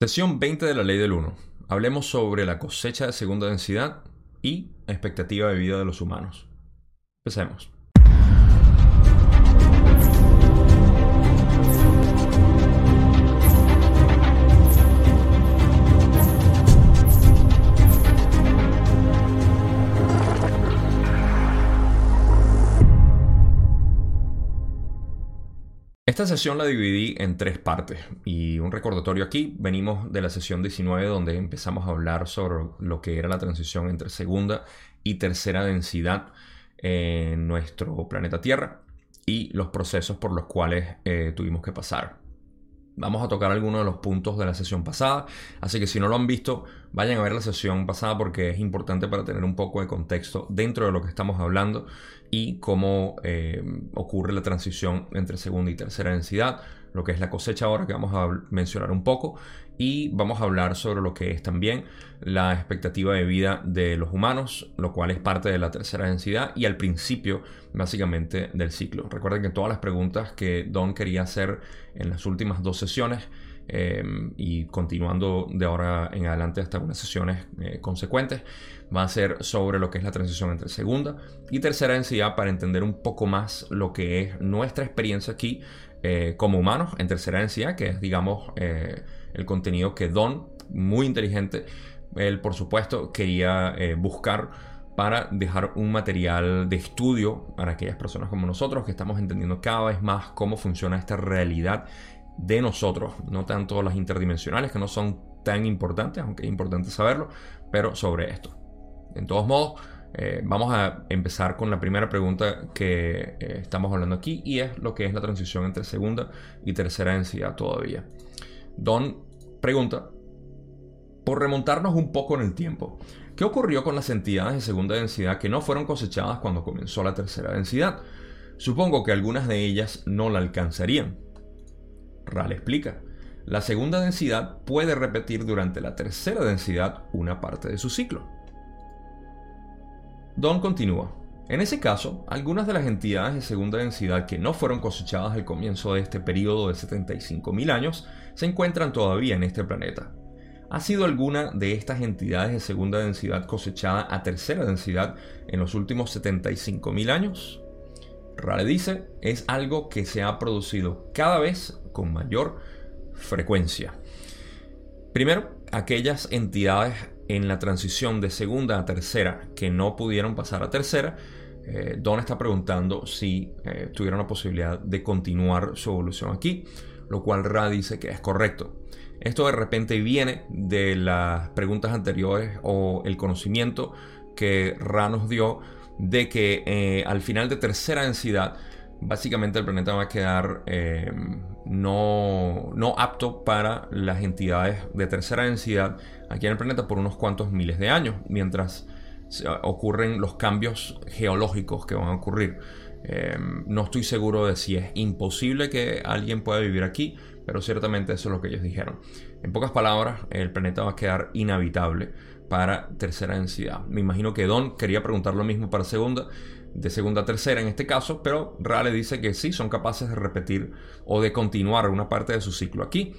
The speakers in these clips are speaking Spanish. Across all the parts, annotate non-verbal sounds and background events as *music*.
Sesión 20 de la ley del 1. Hablemos sobre la cosecha de segunda densidad y expectativa de vida de los humanos. Empecemos. Esta sesión la dividí en tres partes y un recordatorio aquí. Venimos de la sesión 19 donde empezamos a hablar sobre lo que era la transición entre segunda y tercera densidad en nuestro planeta Tierra y los procesos por los cuales eh, tuvimos que pasar. Vamos a tocar algunos de los puntos de la sesión pasada, así que si no lo han visto, vayan a ver la sesión pasada porque es importante para tener un poco de contexto dentro de lo que estamos hablando y cómo eh, ocurre la transición entre segunda y tercera densidad, lo que es la cosecha ahora que vamos a mencionar un poco y vamos a hablar sobre lo que es también la expectativa de vida de los humanos, lo cual es parte de la tercera densidad y al principio básicamente del ciclo. Recuerden que todas las preguntas que Don quería hacer en las últimas dos sesiones Em, y continuando de ahora en adelante hasta unas sesiones eh, consecuentes, va a ser sobre lo que es la transición entre segunda y tercera densidad para entender un poco más lo que es nuestra experiencia aquí eh, como humanos en tercera densidad, que es digamos eh, el contenido que Don, muy inteligente, él por supuesto quería buscar para dejar un material de estudio para aquellas personas como nosotros que estamos entendiendo cada vez más cómo funciona esta realidad de nosotros, no tanto las interdimensionales que no son tan importantes, aunque es importante saberlo, pero sobre esto. En todos modos, eh, vamos a empezar con la primera pregunta que eh, estamos hablando aquí y es lo que es la transición entre segunda y tercera densidad todavía. Don pregunta, por remontarnos un poco en el tiempo, ¿qué ocurrió con las entidades de segunda densidad que no fueron cosechadas cuando comenzó la tercera densidad? Supongo que algunas de ellas no la alcanzarían. RAL explica. La segunda densidad puede repetir durante la tercera densidad una parte de su ciclo. Don continúa. En ese caso, algunas de las entidades de segunda densidad que no fueron cosechadas al comienzo de este periodo de 75.000 años se encuentran todavía en este planeta. ¿Ha sido alguna de estas entidades de segunda densidad cosechada a tercera densidad en los últimos 75.000 años? Rale dice, es algo que se ha producido cada vez con mayor frecuencia. Primero, aquellas entidades en la transición de segunda a tercera que no pudieron pasar a tercera, eh, Don está preguntando si eh, tuvieron la posibilidad de continuar su evolución aquí, lo cual Ra dice que es correcto. Esto de repente viene de las preguntas anteriores o el conocimiento que Ra nos dio de que eh, al final de tercera densidad, básicamente el planeta va a quedar eh, no, no, apto para las entidades de tercera densidad aquí en el planeta por unos cuantos miles de años, mientras ocurren los cambios geológicos que van a ocurrir. Eh, no estoy seguro de si es imposible que alguien pueda vivir aquí, pero ciertamente eso es lo que ellos dijeron. En pocas palabras, el planeta va a quedar inhabitable para tercera densidad. Me imagino que Don quería preguntar lo mismo para segunda, de segunda a tercera en este caso, pero Rale dice que sí, son capaces de repetir o de continuar una parte de su ciclo aquí.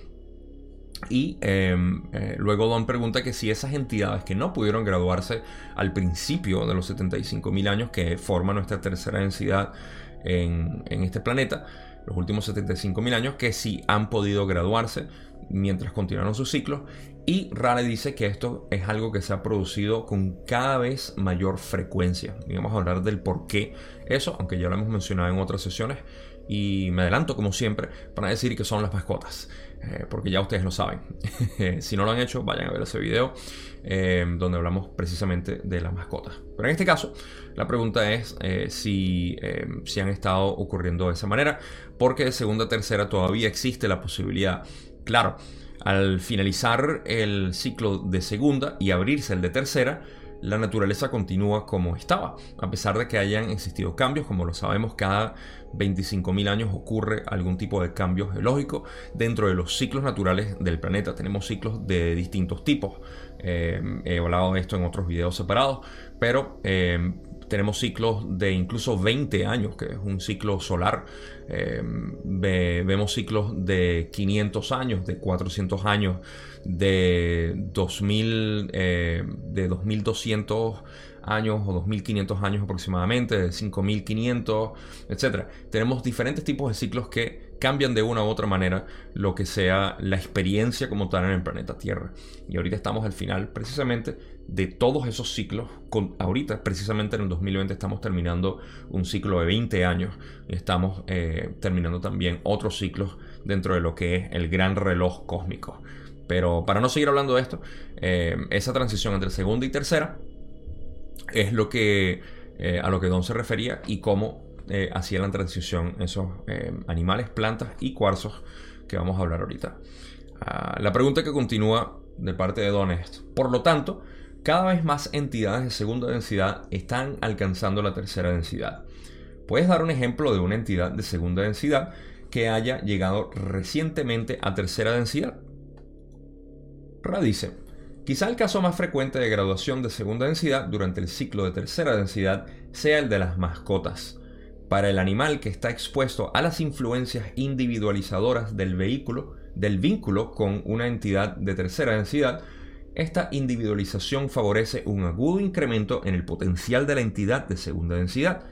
Y em, eh, luego Don pregunta que si esas entidades que no pudieron graduarse al principio de los 75.000 años que forman nuestra tercera densidad en, este planeta, los últimos 75.000 años, que si han podido graduarse mientras continuaron su ciclo y Rale dice que esto es algo que se ha producido con cada vez mayor frecuencia. Y vamos a hablar del por qué eso, aunque ya lo hemos mencionado en otras sesiones. Y me adelanto, como siempre, para decir que son las mascotas, eh, porque ya ustedes lo saben. *laughs* si no lo han hecho, vayan a ver ese video eh, donde hablamos precisamente de las mascotas. Pero en este caso, la pregunta es eh, si, si han estado ocurriendo de esa manera, porque de segunda a tercera todavía existe la posibilidad. Claro, al finalizar el ciclo de segunda y abrirse el de tercera, la naturaleza continúa como estaba, a pesar de que hayan existido cambios, como lo sabemos, cada 25.000 años ocurre algún tipo de cambio geológico dentro de los ciclos naturales del planeta. Tenemos ciclos de distintos tipos. Eh, he hablado de esto en otros videos separados, pero eh, tenemos ciclos de incluso 20 años, que es un ciclo solar. Eh, vemos ciclos de 500 años, de 400 años, de 2000, eh, de 2200 años o 2500 años aproximadamente, de 5500, etc. Tenemos diferentes tipos de ciclos que cambian de una u otra manera lo que sea la experiencia como tal en el planeta Tierra. Y ahorita estamos al final precisamente de todos esos ciclos. Con, ahorita, precisamente en el 2020, estamos terminando un ciclo de 20 años y estamos eh, terminando también otros ciclos dentro de lo que es el gran reloj cósmico. Pero para no seguir hablando de esto, eh, esa transición entre segunda y tercera es lo que eh, a lo que Don se refería y cómo eh, hacía la transición esos eh, animales, plantas y cuarzos que vamos a hablar ahorita. Ah, la pregunta que continúa de parte de Don es, por lo tanto, cada vez más entidades de segunda densidad están alcanzando la tercera densidad. ¿Puedes dar un ejemplo de una entidad de segunda densidad que haya llegado recientemente a tercera densidad? Radice. Quizá el caso más frecuente de graduación de segunda densidad durante el ciclo de tercera densidad sea el de las mascotas. Para el animal que está expuesto a las influencias individualizadoras del vehículo, del vínculo con una entidad de tercera densidad, esta individualización favorece un agudo incremento en el potencial de la entidad de segunda densidad,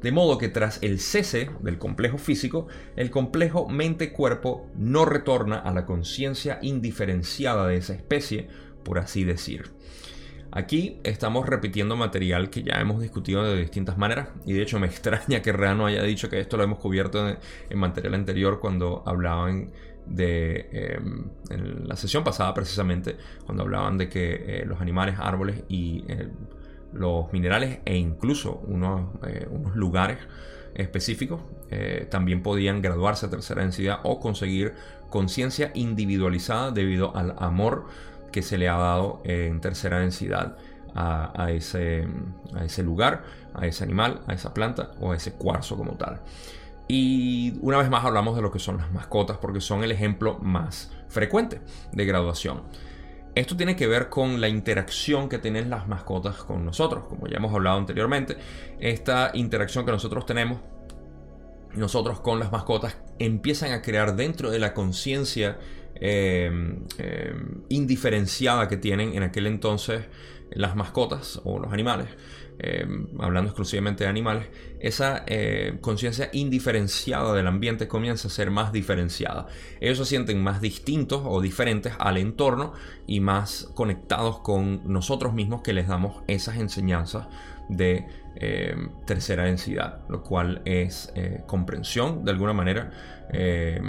de modo que tras el cese del complejo físico, el complejo mente-cuerpo no retorna a la conciencia indiferenciada de esa especie, por así decir. Aquí estamos repitiendo material que ya hemos discutido de distintas maneras y de hecho me *laughs* extraña que Reano haya dicho que esto lo hemos cubierto en, material anterior cuando hablaban de em, en la sesión pasada precisamente cuando hablaban de que eh, los animales, árboles y eh, los minerales e incluso unos, eh, unos lugares específicos también podían graduarse a tercera densidad o conseguir conciencia individualizada debido al amor que se le ha dado en tercera densidad a, ese, ese lugar, a ese animal, a esa planta o a ese cuarzo como tal. Y una vez más hablamos de lo que son las mascotas porque son el ejemplo más frecuente de graduación. Esto tiene que ver con la interacción que tienen las mascotas con nosotros, como ya hemos hablado anteriormente. Esta interacción que nosotros tenemos, nosotros con las mascotas, empiezan a crear dentro de la conciencia Em, em, indiferenciada que tienen en aquel entonces las mascotas o los animales, em, hablando exclusivamente de animales, esa eh, conciencia indiferenciada del ambiente comienza a ser más diferenciada. Ellos se sienten más distintos o diferentes al entorno y más conectados con nosotros mismos que les damos esas enseñanzas de tercera densidad, lo cual es eh, comprensión de alguna manera eh,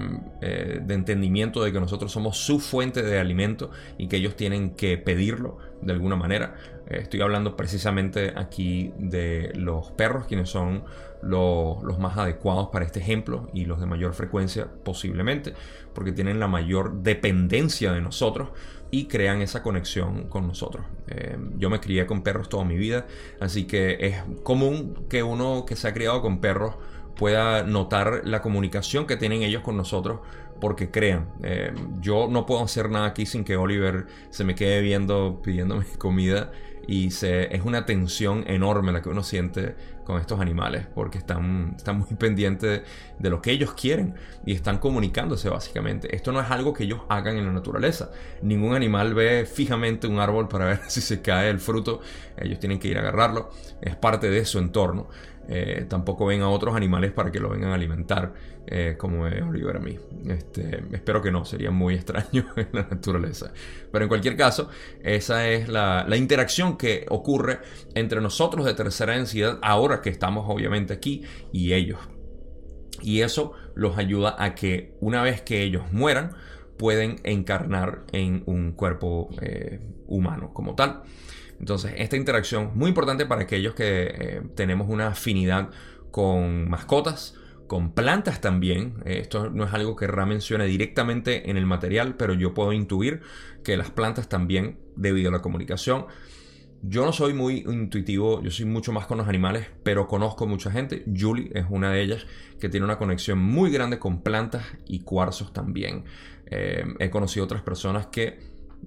eh, de entendimiento de que nosotros somos su fuente de alimento y que ellos tienen que pedirlo de alguna manera. Eh, estoy hablando precisamente aquí de los perros, quienes son los, más adecuados para este ejemplo y los de mayor frecuencia posiblemente, porque tienen la mayor dependencia de nosotros y crean esa conexión con nosotros. yo me crié con perros toda mi vida, así que es común que uno que se ha criado con perros pueda notar la comunicación que tienen ellos con nosotros, porque crean, eh, yo no puedo hacer nada aquí sin que Oliver se me quede viendo, pidiéndome *laughs* comida, y se, es una tensión enorme la que uno siente con estos animales, porque están, están muy *laughs* pendientes de lo que ellos quieren y están comunicándose básicamente. Esto no es algo que ellos hagan en la naturaleza. Ningún animal ve fijamente un árbol para *laughs* ver si se cae el fruto, ellos tienen que ir a agarrarlo, es parte de su entorno. Eh, tampoco ven a otros animales para que lo vengan a alimentar, eh, como ve Oliver a mí. Este, espero que no, sería muy extraño *laughs* en la naturaleza. Pero en cualquier caso, esa es la, interacción que ocurre entre nosotros de tercera densidad, ahora que estamos obviamente aquí, y ellos. Y eso los ayuda a que una vez que ellos mueran, pueden encarnar en un cuerpo eh, humano como tal. Entonces, esta interacción muy importante para aquellos que eh, tenemos una afinidad con mascotas, con plantas también. Eh, esto no es algo que Ra mencione directamente en el material, pero yo puedo intuir que las plantas también, debido a la comunicación, yo no soy muy intuitivo, yo soy mucho más con los animales, pero conozco mucha gente. Julie es una de ellas que tiene una conexión muy grande con plantas y cuarzos también. Eh, he conocido otras personas que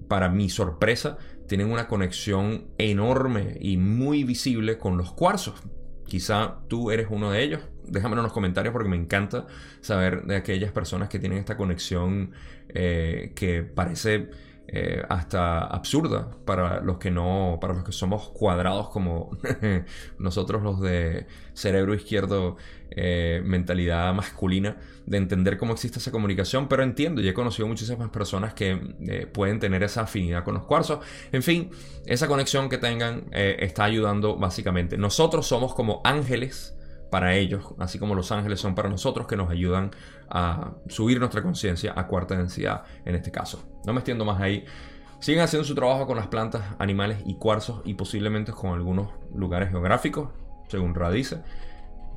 para mi sorpresa, tienen una conexión enorme y muy visible con los cuarzos. Quizá tú eres uno de ellos. Déjamelo en los comentarios porque me encanta saber de aquellas personas que tienen esta conexión eh, que parece eh, hasta absurda para los que no, para los que somos cuadrados como *laughs* nosotros los de cerebro izquierdo, eh, mentalidad masculina, de entender cómo existe esa comunicación, pero entiendo y he conocido muchísimas personas que eh, pueden tener esa afinidad con los cuarzos. En fin, esa conexión que tengan está ayudando básicamente. Nosotros somos como ángeles para ellos, así como los ángeles son para nosotros, que nos ayudan a subir nuestra conciencia a cuarta densidad en este caso. No me extiendo más ahí. Siguen haciendo su trabajo con las plantas, animales y cuarzos y posiblemente con algunos lugares geográficos, según Radice.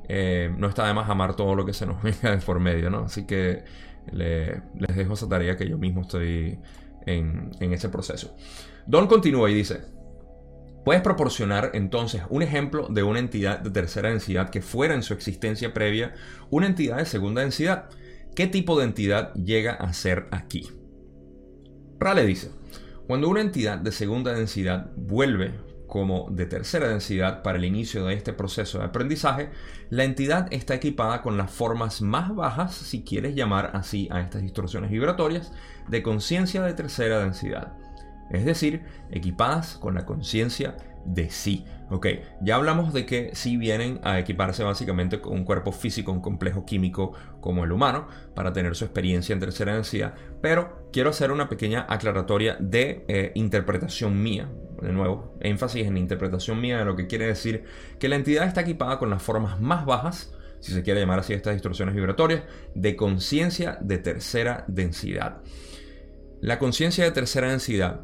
Eh, no está de más amar todo lo que se nos *laughs* venga de por medio, ¿no? Así que les dejo esa tarea que yo mismo estoy en, en ese proceso. Don continúa y dice, Puedes proporcionar entonces un ejemplo de una entidad de tercera densidad que fuera en su existencia previa una entidad de segunda densidad. ¿Qué tipo de entidad llega a ser aquí? Rale dice, cuando una entidad de segunda densidad vuelve como de tercera densidad para el inicio de este proceso de aprendizaje, la entidad está equipada con las formas más bajas, si quieres llamar así a estas distorsiones vibratorias, de conciencia de tercera densidad es decir, equipadas con la conciencia de sí. Ok, ya hablamos de que sí vienen a equiparse básicamente con un cuerpo físico, un complejo químico como el humano, para tener su experiencia en tercera densidad, pero quiero hacer una pequeña aclaratoria de eh, interpretación mía. De nuevo, énfasis en interpretación mía de lo que quiere decir que la entidad está equipada con las formas más bajas, si se quiere llamar así estas distorsiones vibratorias, de conciencia de tercera densidad. La conciencia de tercera densidad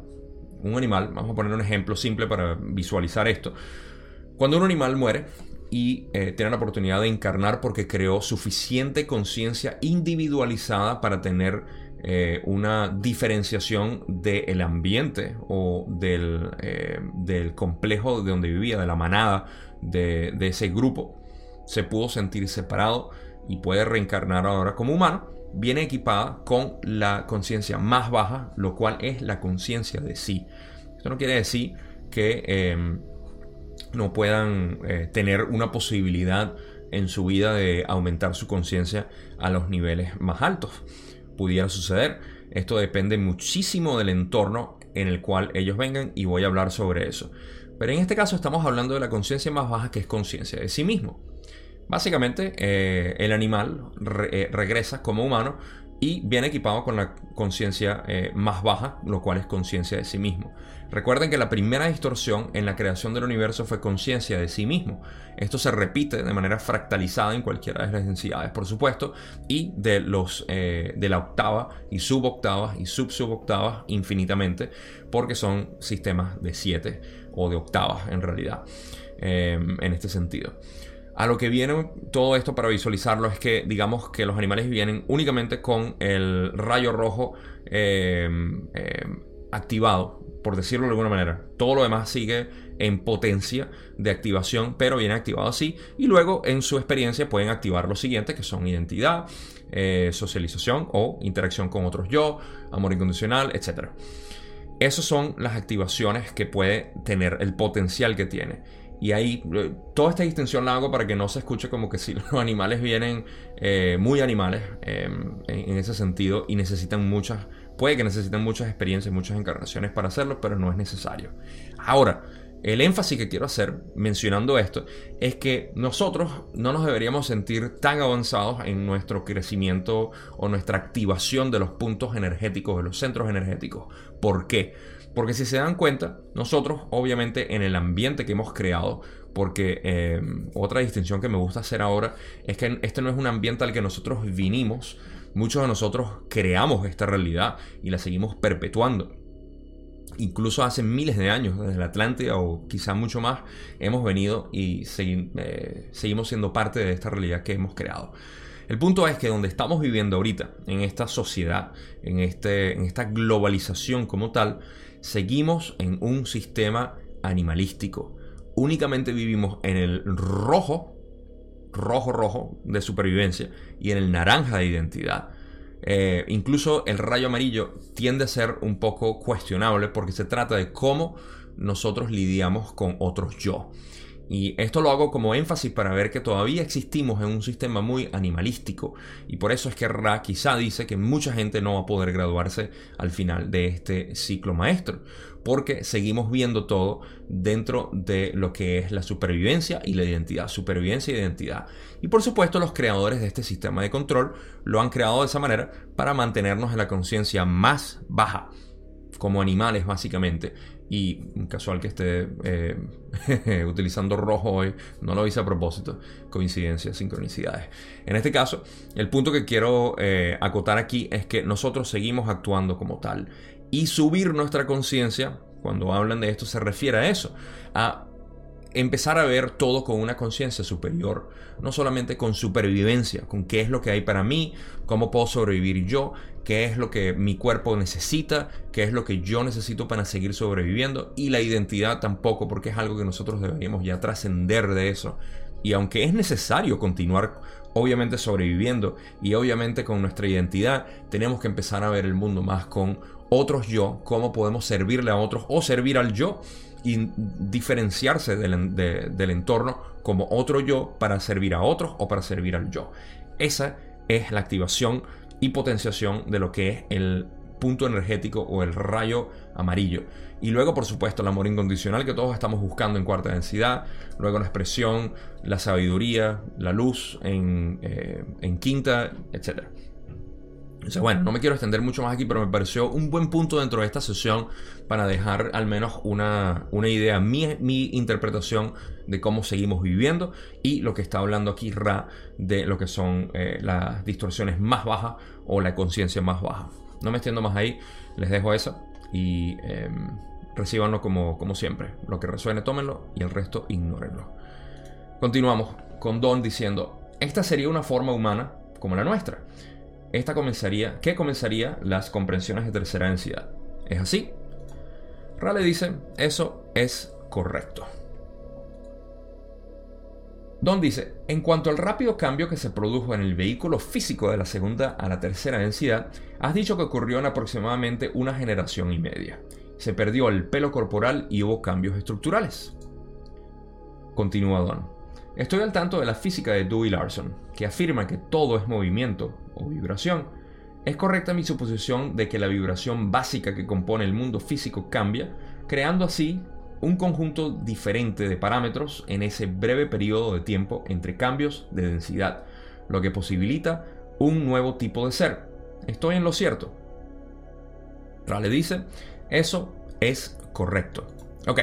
un animal, vamos a poner un ejemplo simple para visualizar esto. Cuando un animal muere y eh, tiene la oportunidad de encarnar porque creó suficiente conciencia individualizada para tener eh, una diferenciación del ambiente o del, eh, del, complejo de donde vivía, de la manada de, de ese grupo, se pudo sentir separado y puede reencarnar ahora como humano viene equipada con la conciencia más baja, lo cual es la conciencia de sí. Esto no quiere decir que em, no puedan eh, tener una posibilidad en su vida de aumentar su conciencia a los niveles más altos. Pudiera suceder. Esto depende muchísimo del entorno en el cual ellos vengan y voy a hablar sobre eso. Pero en este caso estamos hablando de la conciencia más baja que es conciencia de sí mismo. Básicamente, eh, el animal eh, regresa como humano y viene equipado con la conciencia eh, más baja, lo cual es conciencia de sí mismo. Recuerden que la primera distorsión en la creación del universo fue conciencia de sí mismo. Esto se repite de manera fractalizada en cualquiera de las densidades, por supuesto, y de, los, de la octava y suboctavas y subsuboctavas infinitamente, porque son sistemas de siete o de octavas en realidad, en este sentido. A lo que viene todo esto para visualizarlo es que digamos que los animales vienen únicamente con el rayo rojo eh, eh, activado, por decirlo de alguna manera. Todo lo demás sigue en potencia de activación, pero viene activado así. Y luego en su experiencia pueden activar lo siguiente, que son identidad, eh, socialización o interacción con otros yo, amor incondicional, etc. Esas son las activaciones que puede tener, el potencial que tiene. Y ahí, eh, toda esta distinción la hago para que no se escuche como que si *laughs* los animales vienen eh, muy animales em, en, ese sentido y necesitan muchas, puede que necesiten muchas experiencias, muchas encarnaciones para hacerlo, pero no es necesario. Ahora, el énfasis que quiero hacer mencionando esto es que nosotros no nos deberíamos sentir tan avanzados en nuestro crecimiento o nuestra activación de los puntos energéticos, de los centros energéticos. ¿Por qué? Porque si se dan cuenta, nosotros obviamente en el ambiente que hemos creado, porque eh, otra distinción que me gusta hacer ahora es que este no es un ambiente al que nosotros vinimos, muchos de nosotros creamos esta realidad y la seguimos perpetuando. Incluso hace miles de años, desde la Atlántida o quizá mucho más, hemos venido y eh, seguimos siendo parte de esta realidad que hemos creado. El punto es que donde estamos viviendo ahorita, en esta sociedad, este, en esta globalización como tal, seguimos en un sistema animalístico. Únicamente vivimos en el rojo, rojo, rojo de supervivencia y en el naranja de identidad. Eh, incluso el rayo amarillo tiende a ser un poco cuestionable porque se trata de cómo nosotros lidiamos con otros yo. Y esto lo hago como énfasis para ver que todavía existimos en un sistema muy animalístico y por eso es que Ra quizá dice que mucha gente no va a poder graduarse al final de este ciclo maestro, porque seguimos viendo todo dentro de lo que es la supervivencia y la identidad, supervivencia e identidad. Y por supuesto los creadores de este sistema de control lo han creado de esa manera para mantenernos en la conciencia más baja como animales básicamente y casual que esté eh, *laughs* utilizando rojo hoy, no lo hice a propósito, coincidencias, sincronicidades. En este caso, el punto que quiero eh, acotar aquí es que nosotros seguimos actuando como tal y subir nuestra conciencia, cuando hablan de esto se refiere a eso, a empezar a ver todo con una conciencia superior, no solamente con supervivencia, con qué es lo que hay para mí, cómo puedo sobrevivir yo, qué es lo que mi cuerpo necesita, qué es lo que yo necesito para seguir sobreviviendo y la identidad tampoco, porque es algo que nosotros deberíamos ya trascender de eso. Y aunque es necesario continuar obviamente sobreviviendo y obviamente con nuestra identidad, tenemos que empezar a ver el mundo más con otros yo, cómo podemos servirle a otros o servir al yo y diferenciarse del, entorno como otro yo para servir a otros o para servir al yo. Esa es la activación y potenciación de lo que es el punto energético o el rayo amarillo. Y luego, por supuesto, el amor incondicional que todos estamos buscando en cuarta densidad. Luego la expresión, la sabiduría, la luz en, eh, quinta, etcétera bueno, no me quiero extender mucho más aquí, pero me pareció un buen punto dentro de esta sesión para dejar al menos una, idea, mi, mi, interpretación de cómo seguimos viviendo y lo que está hablando aquí Ra de lo que son eh, las distorsiones más bajas o la conciencia más baja. No me extiendo más ahí, les dejo eso y eh, recibanlo como, como siempre. Lo que resuene, tómenlo y el resto ignórenlo. Continuamos con Don diciendo, esta sería una forma humana como la nuestra esta comenzaría, ¿qué comenzaría las comprensiones de tercera densidad. ¿Es así? Rale dice, eso es correcto. Don dice, en cuanto al rápido cambio que se produjo en el vehículo físico de la segunda a la tercera densidad, has dicho que ocurrió en aproximadamente una generación y media. Se perdió el pelo corporal y hubo cambios estructurales. Continúa Don. Estoy al tanto de la física de Dewey Larson, que afirma que todo es movimiento o vibración. Es correcta mi suposición de que la vibración básica que compone el mundo físico cambia, creando así un conjunto diferente de parámetros en ese breve periodo de tiempo entre cambios de densidad, lo que posibilita un nuevo tipo de ser. ¿Estoy en lo cierto? Rale dice, eso es correcto. Ok.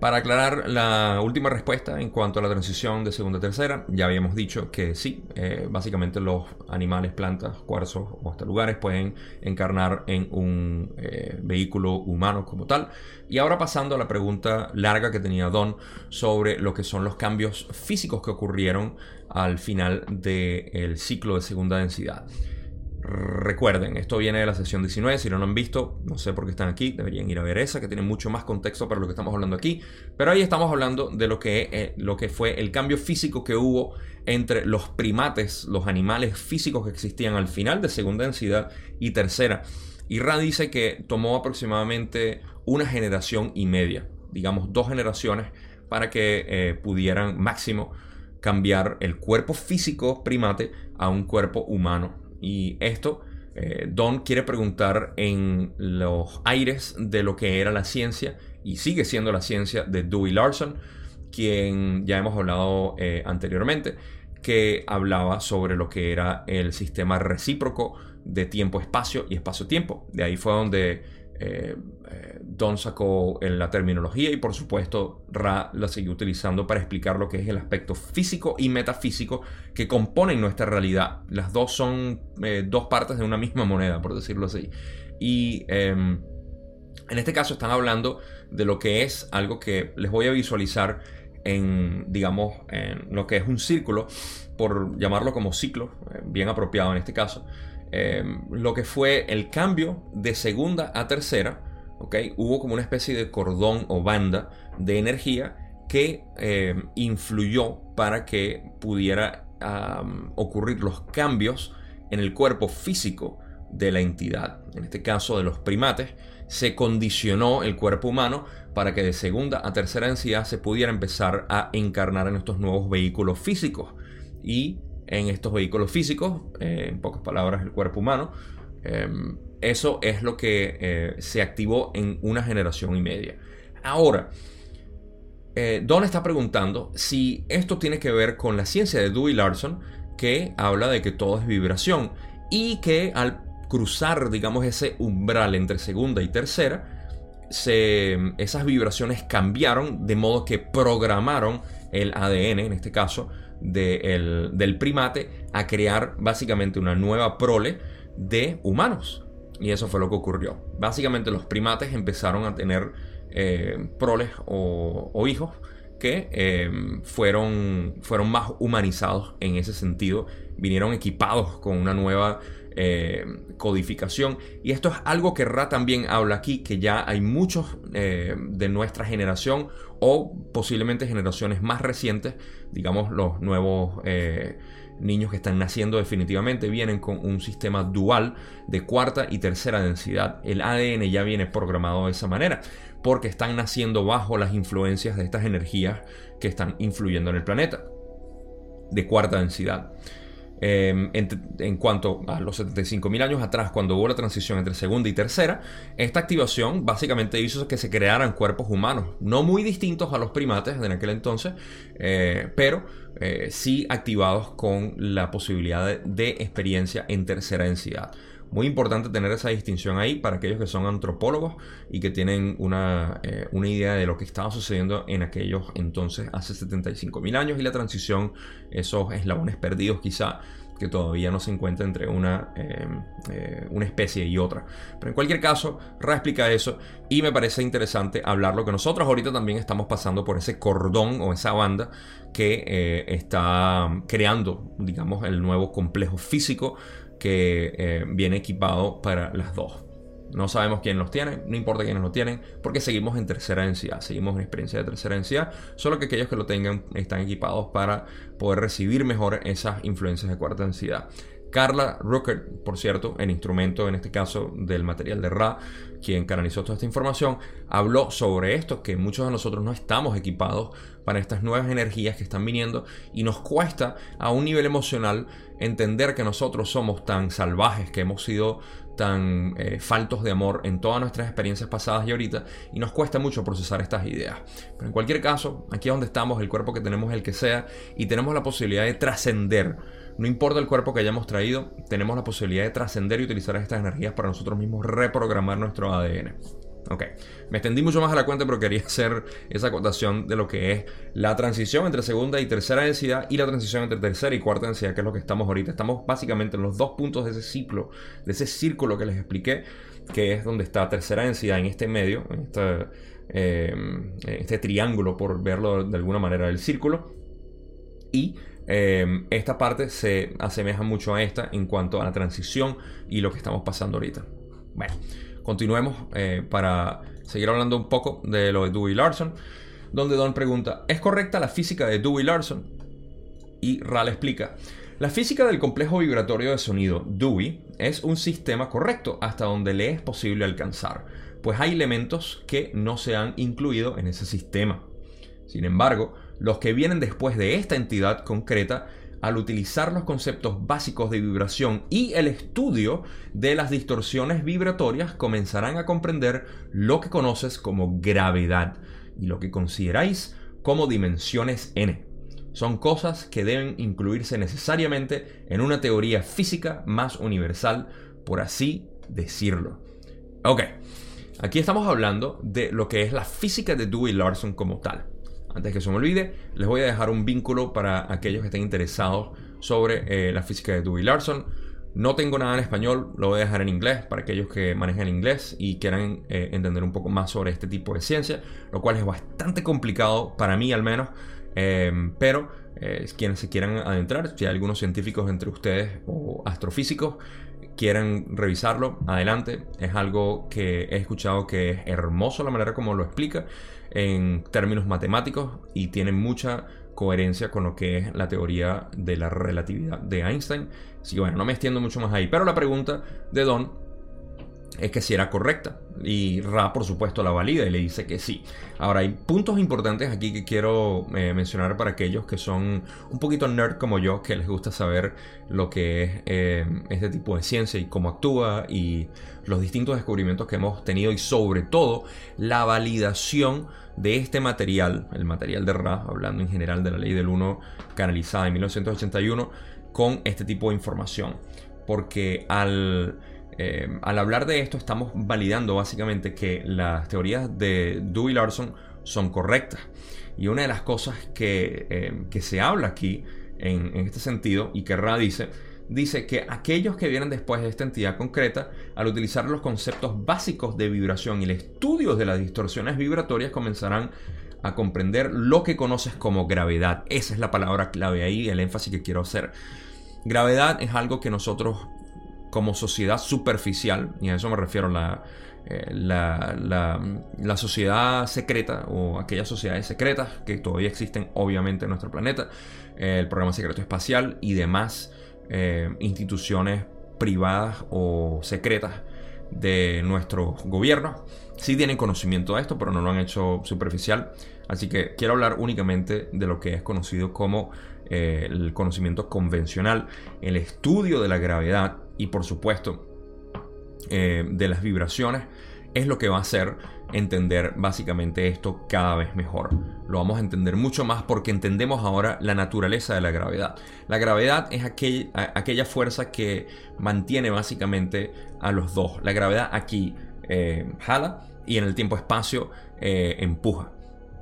Para aclarar la última respuesta en cuanto a la transición de segunda a tercera, ya habíamos dicho que sí, eh, básicamente los animales, plantas, cuarzos o hasta lugares pueden encarnar en un eh, vehículo humano como tal. Y ahora pasando a la pregunta larga que tenía Don sobre lo que son los cambios físicos que ocurrieron al final del ciclo de segunda densidad. Recuerden, esto viene de la sesión 19, si no lo han visto, no sé por qué están aquí, deberían ir a ver esa, que tiene mucho más contexto para lo que estamos hablando aquí, pero ahí estamos hablando de lo que, eh, lo que fue el cambio físico que hubo entre los primates, los animales físicos que existían al final de segunda densidad y tercera. Y Ra dice que tomó aproximadamente una generación y media, digamos dos generaciones, para que eh, pudieran máximo cambiar el cuerpo físico primate a un cuerpo humano y esto, eh, Don quiere preguntar en los aires de lo que era la ciencia y sigue siendo la ciencia de Dewey Larson, quien ya hemos hablado eh, anteriormente, que hablaba sobre lo que era el sistema recíproco de tiempo-espacio y espacio-tiempo. De ahí fue donde eh, Don sacó en la terminología y por supuesto Ra la siguió utilizando para explicar lo que es el aspecto físico y metafísico que componen nuestra realidad. Las dos son eh, dos partes de una misma moneda, por decirlo así. Y em, en este caso están hablando de lo que es algo que les voy a visualizar en, digamos, lo que es un círculo, por llamarlo como ciclo, bien apropiado en este caso. Em, lo que fue el cambio de segunda a tercera, hubo como una especie de cordón o banda de energía que em, influyó para que pudiera ocurrir los cambios en el cuerpo físico de la entidad. En este caso de los primates, se condicionó el cuerpo humano para que de segunda a tercera densidad se pudiera empezar a encarnar en estos nuevos vehículos físicos. Y en estos vehículos físicos, eh, en pocas palabras, el cuerpo humano, em, eso es lo que eh, se activó en una generación y media. Ahora, eh, Don está preguntando si esto tiene que ver con la ciencia de Dewey Larson, que habla de que todo es vibración y que al cruzar, digamos, ese umbral entre segunda y tercera, esas vibraciones cambiaron de modo que programaron el ADN, en este caso, del primate, a crear básicamente una nueva prole de humanos. Y eso fue lo que ocurrió. Básicamente los primates empezaron a tener eh, proles o, hijos que eh, fueron, fueron más humanizados en ese sentido, vinieron equipados con una nueva eh, codificación. Y esto es algo que Ra también habla aquí, que ya hay muchos de nuestra generación o posiblemente generaciones más recientes, digamos los nuevos niños que están naciendo definitivamente, vienen con un sistema dual de cuarta y tercera densidad. El ADN ya viene programado de esa manera, porque están naciendo bajo las influencias de estas energías que están influyendo en el planeta de cuarta densidad. Em, en, cuanto a los 75.000 años atrás, cuando hubo la transición entre segunda y tercera, esta activación básicamente hizo que se crearan cuerpos humanos, no muy distintos a los primates en aquel entonces, eh, pero eh, sí activados con la posibilidad de experiencia en tercera densidad. Muy importante tener esa distinción ahí para aquellos que son antropólogos y que tienen una, eh, una idea de lo que estaba sucediendo en aquellos entonces hace 75 mil años y la transición, esos eslabones perdidos quizá que todavía no se encuentra entre una, em, eh, una especie y otra. Pero en cualquier caso, Ra explica eso y me parece interesante hablarlo que nosotros ahorita también estamos pasando por ese cordón o esa banda que eh, está creando, digamos, el nuevo complejo físico que eh, viene equipado para las dos. No sabemos quién los tiene, no importa quiénes lo tienen, porque seguimos en tercera densidad, seguimos en experiencia de tercera densidad, solo que aquellos que lo tengan están equipados para poder recibir mejor esas influencias de cuarta densidad. Carla Rucker, por cierto, el instrumento en este caso del material de Ra, quien canalizó toda esta información, habló sobre esto, que muchos de nosotros no estamos equipados para estas nuevas energías que están viniendo y nos cuesta a un nivel emocional entender que nosotros somos tan salvajes, que hemos sido tan eh, faltos de amor en todas nuestras experiencias pasadas y ahorita y nos cuesta mucho procesar estas ideas. Pero en cualquier caso, aquí es donde estamos, el cuerpo que tenemos el que sea y tenemos la posibilidad de trascender no importa el cuerpo que hayamos traído, tenemos la posibilidad de trascender y utilizar estas energías para nosotros mismos reprogramar nuestro ADN. Ok, me extendí mucho más a la cuenta, pero quería *laughs* hacer esa acotación de lo que es la transición entre segunda y tercera densidad y la transición entre tercera y cuarta densidad, que es lo que estamos ahorita. Estamos básicamente en los dos puntos de ese ciclo, de ese círculo que les expliqué, que es donde está tercera densidad en este medio, en este, eh, este triángulo, por verlo de alguna manera, del círculo. Y Em, esta parte se asemeja mucho a esta en cuanto a la transición y lo que estamos pasando ahorita. Bueno, continuemos eh, para seguir hablando un poco de lo de Dewey Larson, donde Don pregunta, ¿es correcta la física de Dewey Larson? Y Ral explica, la física del complejo vibratorio de sonido Dewey es un sistema correcto hasta donde le es posible alcanzar, pues hay elementos que no se han incluido en ese sistema. Sin embargo, los que vienen después de esta entidad concreta, al utilizar los conceptos básicos de vibración y el estudio de las distorsiones vibratorias, comenzarán a comprender lo que conoces como gravedad y lo que consideráis como dimensiones n. Son cosas que deben incluirse necesariamente en una teoría física más universal, por así decirlo. Ok, aquí estamos hablando de lo que es la física de Dewey Larson como tal. Antes que se me olvide, les voy a dejar un vínculo para aquellos que estén interesados sobre eh, la física de Dewey Larson. No tengo nada en español, lo voy a dejar en inglés para aquellos que manejan inglés y quieran eh, entender un poco más sobre este tipo de ciencia, lo cual es bastante complicado para mí al menos, em, pero eh, quienes se quieran adentrar, si hay algunos científicos entre ustedes o astrofísicos quieran revisarlo, adelante. Es algo que he escuchado que es hermoso la manera como lo explica en términos matemáticos y tiene mucha coherencia con lo que es la teoría de la relatividad de Einstein. Así que bueno, no me extiendo mucho más ahí. Pero la pregunta de Don es que si era correcta. Y Ra, por supuesto, la valida y le dice que sí. Ahora, hay puntos importantes aquí que quiero eh, mencionar para aquellos que son un poquito nerd como yo, que les gusta saber lo que es eh, este tipo de ciencia y cómo actúa y los distintos descubrimientos que hemos tenido y sobre todo la validación de este material, el material de Ra, hablando en general de la ley del 1 canalizada en 1981, con este tipo de información. Porque al eh, al hablar de esto estamos validando básicamente que las teorías de Dewey Larson son correctas. Y una de las cosas que, eh, se habla aquí en, este sentido y que Ra dice, dice que aquellos que vienen después de esta entidad concreta, al utilizar los conceptos básicos de vibración y el estudio de las distorsiones vibratorias, comenzarán a comprender lo que conoces como gravedad. Esa es la palabra clave ahí, el énfasis que quiero hacer. Gravedad es algo que nosotros como sociedad superficial, y a eso me refiero la, eh, la, la, sociedad secreta o aquellas sociedades secretas que todavía existen obviamente en nuestro planeta, eh, el programa secreto espacial y demás eh, instituciones privadas o secretas de nuestro gobierno. Sí tienen conocimiento de esto, pero no lo han hecho superficial. Así que quiero hablar únicamente de lo que es conocido como el conocimiento convencional, el estudio de la gravedad y por supuesto eh, de las vibraciones es lo que va a hacer entender básicamente esto cada vez mejor. Lo vamos a entender mucho más porque entendemos ahora la naturaleza de la gravedad. La gravedad es aquella fuerza que mantiene básicamente a los dos. La gravedad aquí eh, jala y en el tiempo-espacio eh, empuja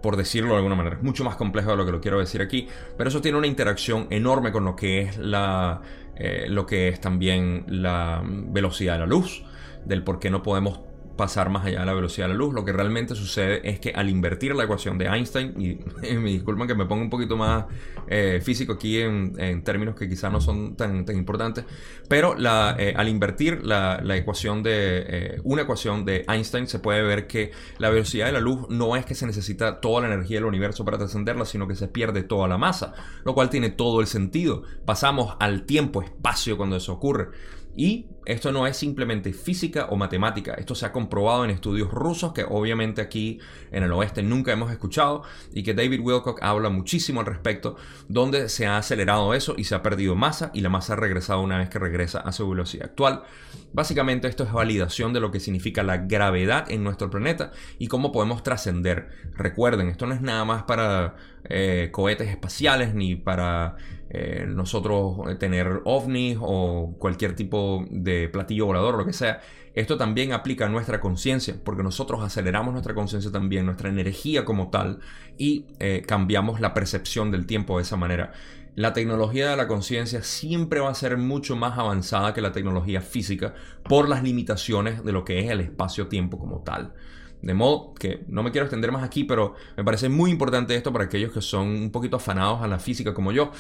por decirlo de alguna manera. Es mucho más complejo de lo que lo quiero decir aquí, pero eso tiene una interacción enorme con lo que es la, eh, lo que es también la velocidad de la luz, del por qué no podemos pasar más allá de la velocidad de la luz. Lo que realmente sucede es que al invertir la ecuación de Einstein, y, *laughs* me disculpan que me ponga un poquito más eh, físico aquí en, términos que quizás no son tan, tan importantes, pero eh, al invertir la, ecuación de eh, una ecuación de Einstein se puede ver que la velocidad de la luz no es que se necesita toda la energía del universo para trascenderla, sino que se pierde toda la masa, lo cual tiene todo el sentido. Pasamos al tiempo, espacio cuando eso ocurre. Y esto no es simplemente física o matemática, esto se ha comprobado en estudios rusos que obviamente aquí en el oeste nunca hemos escuchado y que David Wilcock habla muchísimo al respecto, donde se ha acelerado eso y se ha perdido masa y la masa ha regresado una vez que regresa a su velocidad actual. Básicamente esto es validación de lo que significa la gravedad en nuestro planeta y cómo podemos trascender. Recuerden, esto no es nada más para eh, cohetes espaciales ni para eh, nosotros tener ovnis o cualquier tipo de platillo volador lo que sea. Esto también aplica a nuestra conciencia, porque nosotros aceleramos nuestra conciencia también, nuestra energía como tal, y eh, cambiamos la percepción del tiempo de esa manera. La tecnología de la conciencia siempre va a ser mucho más avanzada que la tecnología física por las limitaciones de lo que es el espacio-tiempo como tal. De modo que no me quiero extender más aquí, pero me parece muy importante esto para aquellos que son un poquito afanados a la física como yo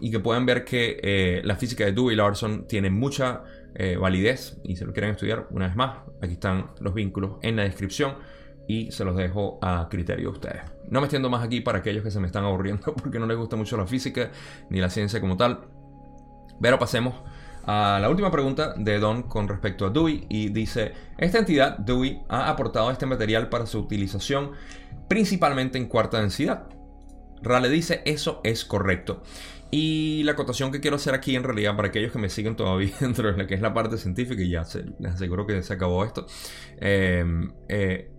y que puedan ver que eh, la física de Dewey Larson tiene mucha eh, validez y si lo quieren estudiar una vez más, aquí están los vínculos en la descripción y se los dejo a criterio de ustedes. No me extiendo más aquí para aquellos que se me están aburriendo *laughs* porque no les gusta mucho la física ni la ciencia como tal. Pero pasemos a la última pregunta de Don con respecto a Dewey y dice, esta entidad, Dewey, ha aportado este material para su utilización principalmente en cuarta densidad. Rale dice, eso es correcto. Y la acotación que quiero hacer aquí en realidad para aquellos que me siguen todavía *laughs* dentro de lo que es la parte científica y ya les aseguro que se acabó esto, eh, eh,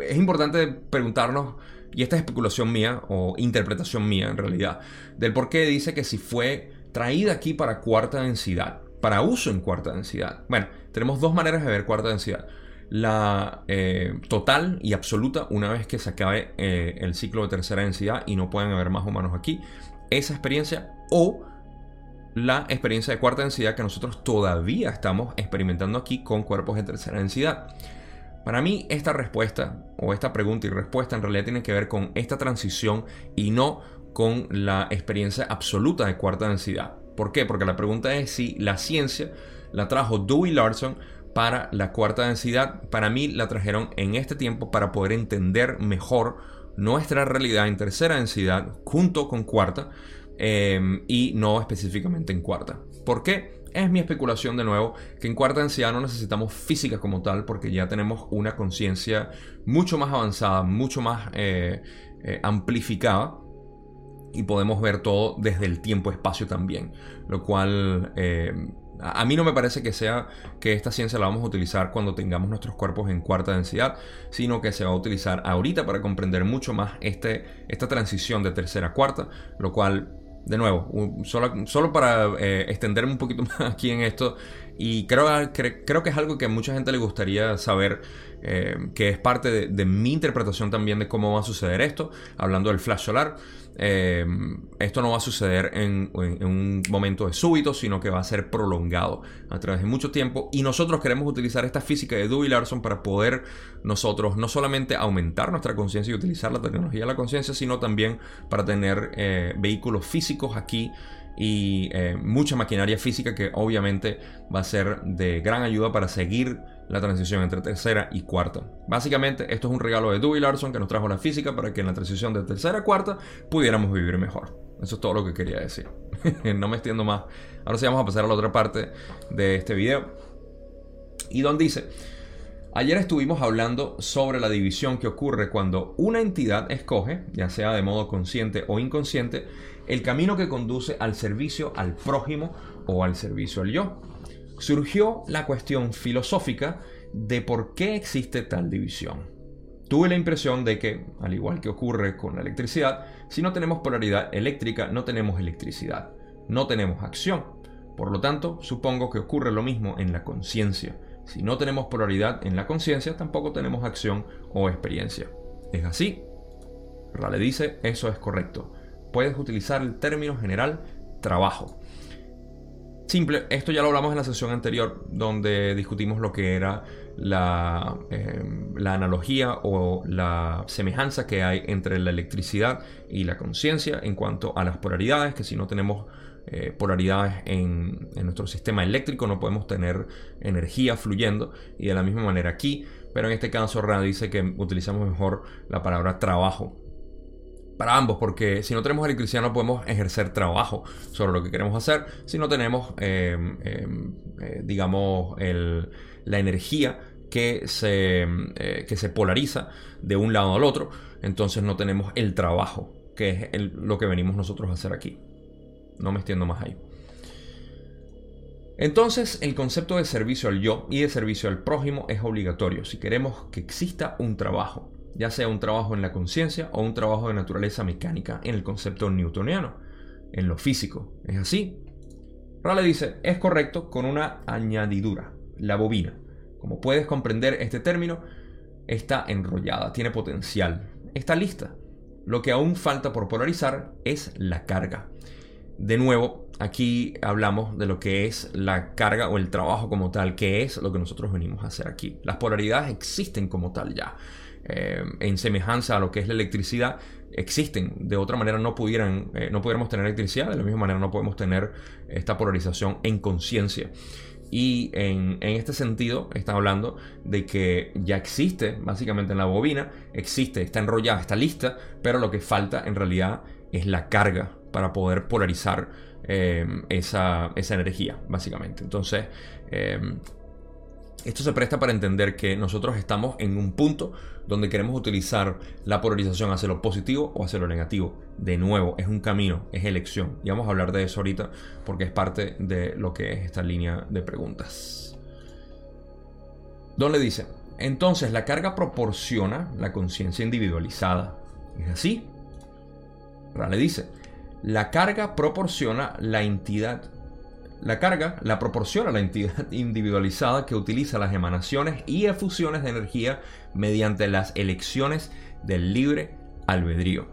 es importante preguntarnos, y esta es especulación mía o interpretación mía en realidad, del por qué dice que si fue traída aquí para cuarta densidad, para uso en cuarta densidad. Bueno, tenemos dos maneras de ver cuarta densidad. La eh, total y absoluta, una vez que se acabe eh, el ciclo de tercera densidad y no pueden haber más humanos aquí, esa experiencia o la experiencia de cuarta densidad que nosotros todavía estamos experimentando aquí con cuerpos de tercera densidad. Para mí esta respuesta o esta pregunta y respuesta en realidad tiene que ver con esta transición y no con la experiencia absoluta de cuarta densidad. ¿Por qué? Porque la pregunta es si la ciencia la trajo Dewey Larson para la cuarta densidad. Para mí la trajeron en este tiempo para poder entender mejor nuestra realidad en tercera densidad junto con cuarta em, y no específicamente en cuarta. ¿Por qué? Es mi especulación de nuevo que en cuarta densidad no necesitamos física como tal porque ya tenemos una conciencia mucho más avanzada, mucho más eh, eh, amplificada y podemos ver todo desde el tiempo-espacio también, lo cual eh, a mí no me parece que sea que esta ciencia la vamos a utilizar cuando tengamos nuestros cuerpos en cuarta densidad, sino que se va a utilizar ahorita para comprender mucho más este, esta transición de tercera a cuarta, lo cual, de nuevo, solo, solo para eh, extenderme un poquito *laughs* más aquí en esto, y creo, creo que es algo que a mucha gente le gustaría saber, eh, que es parte de mi interpretación también de cómo va a suceder esto, hablando del flash solar. Eh, esto no va a suceder en, un momento de súbito, sino que va a ser prolongado a través de mucho tiempo. Y nosotros queremos utilizar esta física de Dewey Larson para poder nosotros no solamente aumentar nuestra conciencia y utilizar la tecnología de la conciencia, sino también para tener eh, vehículos físicos aquí y eh, mucha maquinaria física que obviamente va a ser de gran ayuda para seguir la transición entre tercera y cuarta. Básicamente, esto es un regalo de Dewey Larson que nos trajo la física para que en la transición de tercera a cuarta pudiéramos vivir mejor. Eso es todo lo que quería decir. *laughs* no me extiendo más. Ahora sí vamos a pasar a la otra parte de este video. Y Don dice, ayer estuvimos hablando sobre la división que ocurre cuando una entidad escoge, ya sea de modo consciente o inconsciente, el camino que conduce al servicio al prójimo o al servicio al yo surgió la cuestión filosófica de por qué existe tal división. Tuve la impresión de que, al igual que ocurre con la electricidad, si no tenemos polaridad eléctrica no tenemos electricidad, no tenemos acción. Por lo tanto, supongo que ocurre lo mismo en la conciencia. Si no tenemos polaridad en la conciencia, tampoco tenemos acción o experiencia. ¿Es así? Rale dice, eso es correcto. Puedes utilizar el término general trabajo. Simple, esto ya lo hablamos en la sesión anterior, donde discutimos lo que era la, em, la analogía o la semejanza que hay entre la electricidad y la conciencia en cuanto a las polaridades, que si no tenemos eh, polaridades en, en, nuestro sistema eléctrico no podemos tener energía fluyendo y de la misma manera aquí, pero en este caso Rand dice que utilizamos mejor la palabra trabajo para ambos, porque si no tenemos electricidad no podemos ejercer trabajo sobre lo que queremos hacer, si no tenemos, em, em, eh, digamos, la energía que se, eh, que se polariza de un lado al otro, entonces no tenemos el trabajo, que es lo que venimos nosotros a hacer aquí. No me extiendo más ahí. Entonces, el concepto de servicio al yo y de servicio al prójimo es obligatorio si queremos que exista un trabajo ya sea un trabajo en la conciencia o un trabajo de naturaleza mecánica en el concepto newtoniano, en lo físico. ¿Es así? Raleigh dice, es correcto con una añadidura, la bobina. Como puedes comprender, este término está enrollada, tiene potencial, está lista. Lo que aún falta por polarizar es la carga. De nuevo, aquí hablamos de lo que es la carga o el trabajo como tal, que es lo que nosotros venimos a hacer aquí. Las polaridades existen como tal ya. Eh, en semejanza a lo que es la electricidad existen. De otra manera no pudieran, eh, no pudiéramos tener electricidad, de la misma manera no podemos tener esta polarización en conciencia. Y en, este sentido está hablando de que ya existe básicamente en la bobina, existe, está enrollada, está lista, pero lo que falta en realidad es la carga para poder polarizar eh, esa, esa, energía, básicamente. Entonces, esto se presta para entender que nosotros estamos en un punto donde queremos utilizar la polarización hacia lo positivo o hacia lo negativo. De nuevo, es un camino, es elección. Y vamos a hablar de eso ahorita porque es parte de lo que es esta línea de preguntas. Don le dice, entonces la carga proporciona la conciencia individualizada. ¿Es así? Ra le dice, la carga proporciona la entidad la carga la proporciona la entidad *laughs* individualizada que utiliza las emanaciones y efusiones de energía mediante las elecciones del libre albedrío.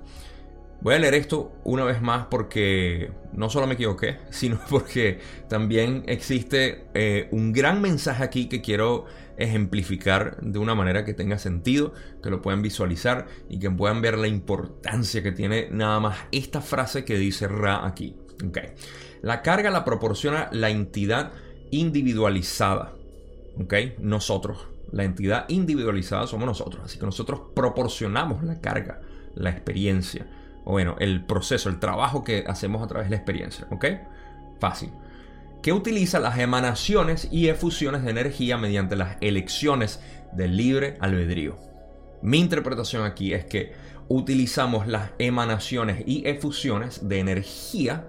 Voy a leer esto una vez más porque no solo me equivoqué, *laughs* sino porque también existe eh, un gran mensaje aquí que quiero ejemplificar de una manera que tenga sentido, que lo puedan visualizar y que puedan ver la importancia que tiene nada más esta frase que dice Ra aquí. Okay. La carga la proporciona la entidad individualizada. ¿Ok? Nosotros. La entidad individualizada somos nosotros. Así que nosotros proporcionamos la carga. la experiencia. O bueno, el proceso, el trabajo que hacemos a través de la experiencia. ¿Ok? Fácil. Que utiliza las emanaciones y efusiones de energía mediante las elecciones del libre albedrío. Mi interpretación aquí es que utilizamos las emanaciones y efusiones de energía.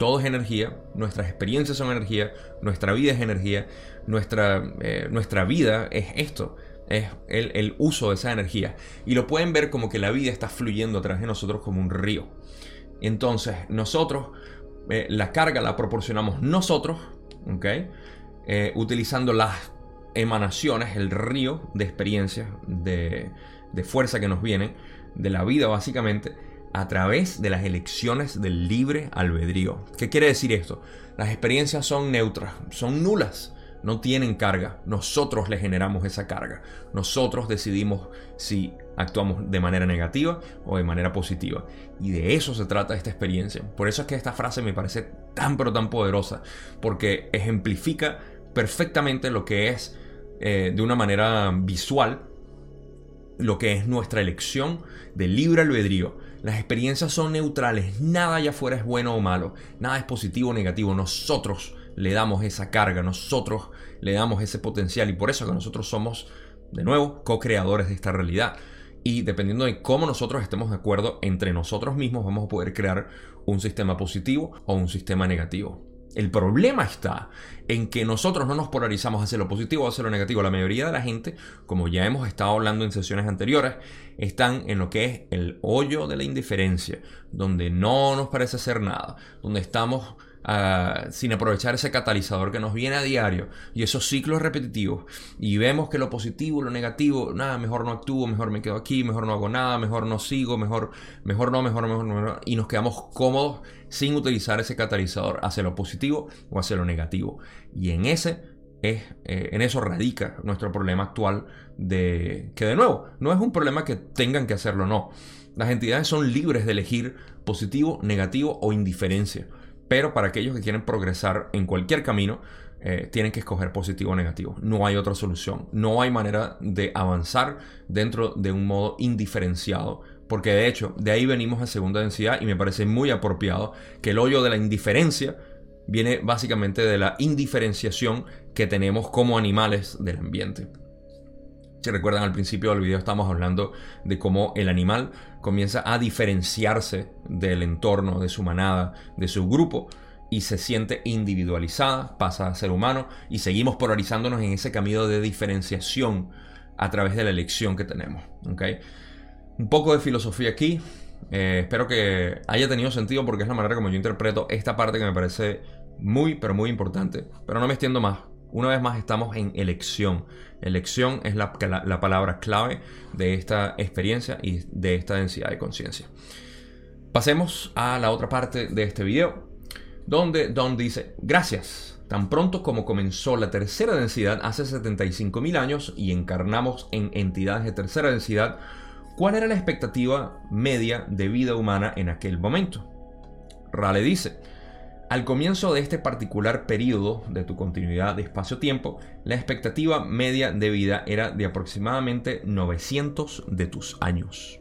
Todo es energía, nuestras experiencias son energía, nuestra vida es energía, nuestra, eh, nuestra vida es esto, es el, uso de esa energía. Y lo pueden ver como que la vida está fluyendo a través de nosotros como un río. Entonces, nosotros, eh, la carga la proporcionamos nosotros, ¿ok? Eh, utilizando las emanaciones, el río de experiencias, de, de fuerza que nos vienen, de la vida básicamente, a través de las elecciones del libre albedrío. ¿Qué quiere decir esto? Las experiencias son neutras, son nulas, no tienen carga. Nosotros le generamos esa carga. Nosotros decidimos si actuamos de manera negativa o de manera positiva. Y de eso se trata esta experiencia. Por eso es que esta frase me parece tan pero tan poderosa, porque ejemplifica perfectamente lo que es eh, de una manera visual lo que es nuestra elección de libre albedrío. Las experiencias son neutrales, nada allá afuera es bueno o malo, nada es positivo o negativo, nosotros le damos esa carga, nosotros le damos ese potencial y por eso que nosotros somos, de nuevo, co-creadores de esta realidad. Y dependiendo de cómo nosotros estemos de acuerdo entre nosotros mismos, vamos a poder crear un sistema positivo o un sistema negativo. El problema está en que nosotros no nos polarizamos hacia lo positivo o hacia lo negativo. La mayoría de la gente, como ya hemos estado hablando en sesiones anteriores, están en lo que es el hoyo de la indiferencia, donde no nos parece hacer nada, donde estamos Sin aprovechar ese catalizador que nos viene a diario. Y esos ciclos repetitivos. Y vemos que lo positivo, lo negativo, nada, mejor no actúo, mejor me quedo aquí, mejor no hago nada, mejor no sigo, mejor, mejor no, mejor, mejor, mejor, y nos quedamos cómodos sin utilizar ese catalizador hacia lo positivo o hacia lo negativo. Y en ese es, eh, en eso radica nuestro problema actual de que de nuevo no es un problema que tengan que hacerlo no. Las entidades son libres de elegir positivo negativo o indiferencia pero para aquellos que quieren progresar en cualquier camino, eh, tienen que escoger positivo o negativo. No hay otra solución. No hay manera de avanzar dentro de un modo indiferenciado. Porque de hecho, de ahí venimos a segunda densidad y me parece muy apropiado que el hoyo de la indiferencia viene básicamente de la indiferenciación que tenemos como animales del ambiente. Si recuerdan al principio del video estamos hablando de cómo el animal comienza a diferenciarse del entorno, de su manada, de su grupo y se siente individualizada, pasa a ser humano y seguimos polarizándonos en ese camino de diferenciación a través de la elección que tenemos. Un poco de filosofía aquí. Eh, espero que haya tenido sentido porque es la manera como yo interpreto esta parte que me parece muy, pero muy importante. Pero no me extiendo más. Una vez más estamos en elección. Elección es la, palabra clave de esta experiencia y de esta densidad de conciencia. Pasemos a la otra parte de este video, donde Don dice, gracias. Tan pronto como comenzó la tercera densidad hace 75.000 años y encarnamos en entidades de tercera densidad, ¿cuál era la expectativa media de vida humana en aquel momento? Rale dice, al comienzo de este particular periodo de tu continuidad de espacio-tiempo, la expectativa media de vida era de aproximadamente 900 de tus años.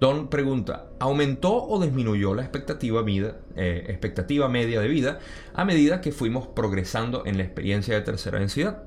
Don pregunta, ¿aumentó o disminuyó la expectativa, eh, expectativa media de vida a medida que fuimos progresando en la experiencia de tercera densidad?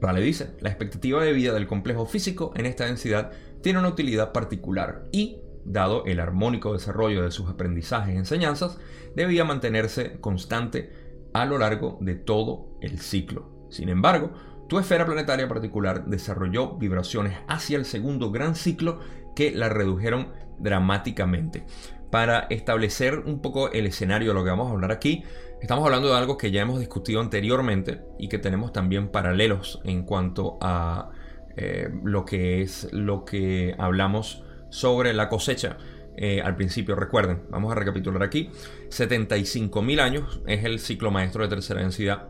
Rale dice, la expectativa de vida del complejo físico en esta densidad tiene una utilidad particular y dado el armónico desarrollo de sus aprendizajes y enseñanzas, debía mantenerse constante a lo largo de todo el ciclo. Sin embargo, tu esfera planetaria particular desarrolló vibraciones hacia el segundo gran ciclo que la redujeron dramáticamente. Para establecer un poco el escenario de lo que vamos a hablar aquí, estamos hablando de algo que ya hemos discutido anteriormente y que tenemos también paralelos en cuanto a eh, lo que es lo que hablamos sobre la cosecha. Eh, al principio, recuerden, vamos a recapitular aquí, 75.000 años es el ciclo maestro de tercera densidad.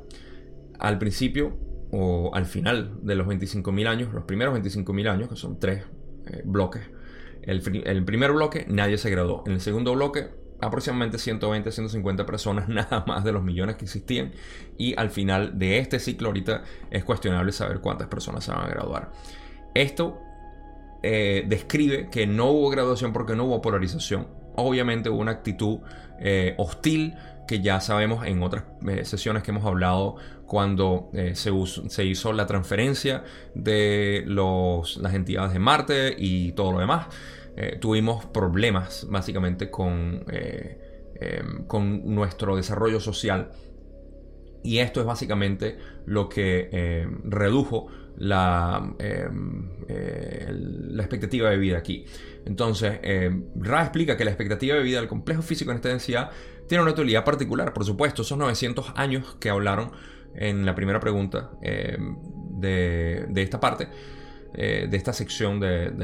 Al principio o al final de los 25.000 años, los primeros 25.000 años, que son tres eh, bloques, el, el, primer bloque nadie se graduó, en el segundo bloque aproximadamente 120, 150 personas *laughs* nada más de los millones que existían y al final de este ciclo ahorita es cuestionable saber cuántas personas se van a graduar. Esto eh, describe que no hubo graduación porque no hubo polarización. Obviamente hubo una actitud eh, hostil que ya sabemos en otras eh, sesiones que hemos hablado cuando se, se, hizo la transferencia de las entidades de Marte y todo lo demás. tuvimos problemas básicamente con, em, con nuestro desarrollo social y esto es básicamente lo que em, redujo la, em, eh, la expectativa de vida aquí. Entonces, eh, Ra explica que la expectativa de vida del complejo físico en esta densidad tiene una utilidad particular, por supuesto, esos 900 años que hablaron en la primera pregunta em, de, esta parte, eh, de esta sección del,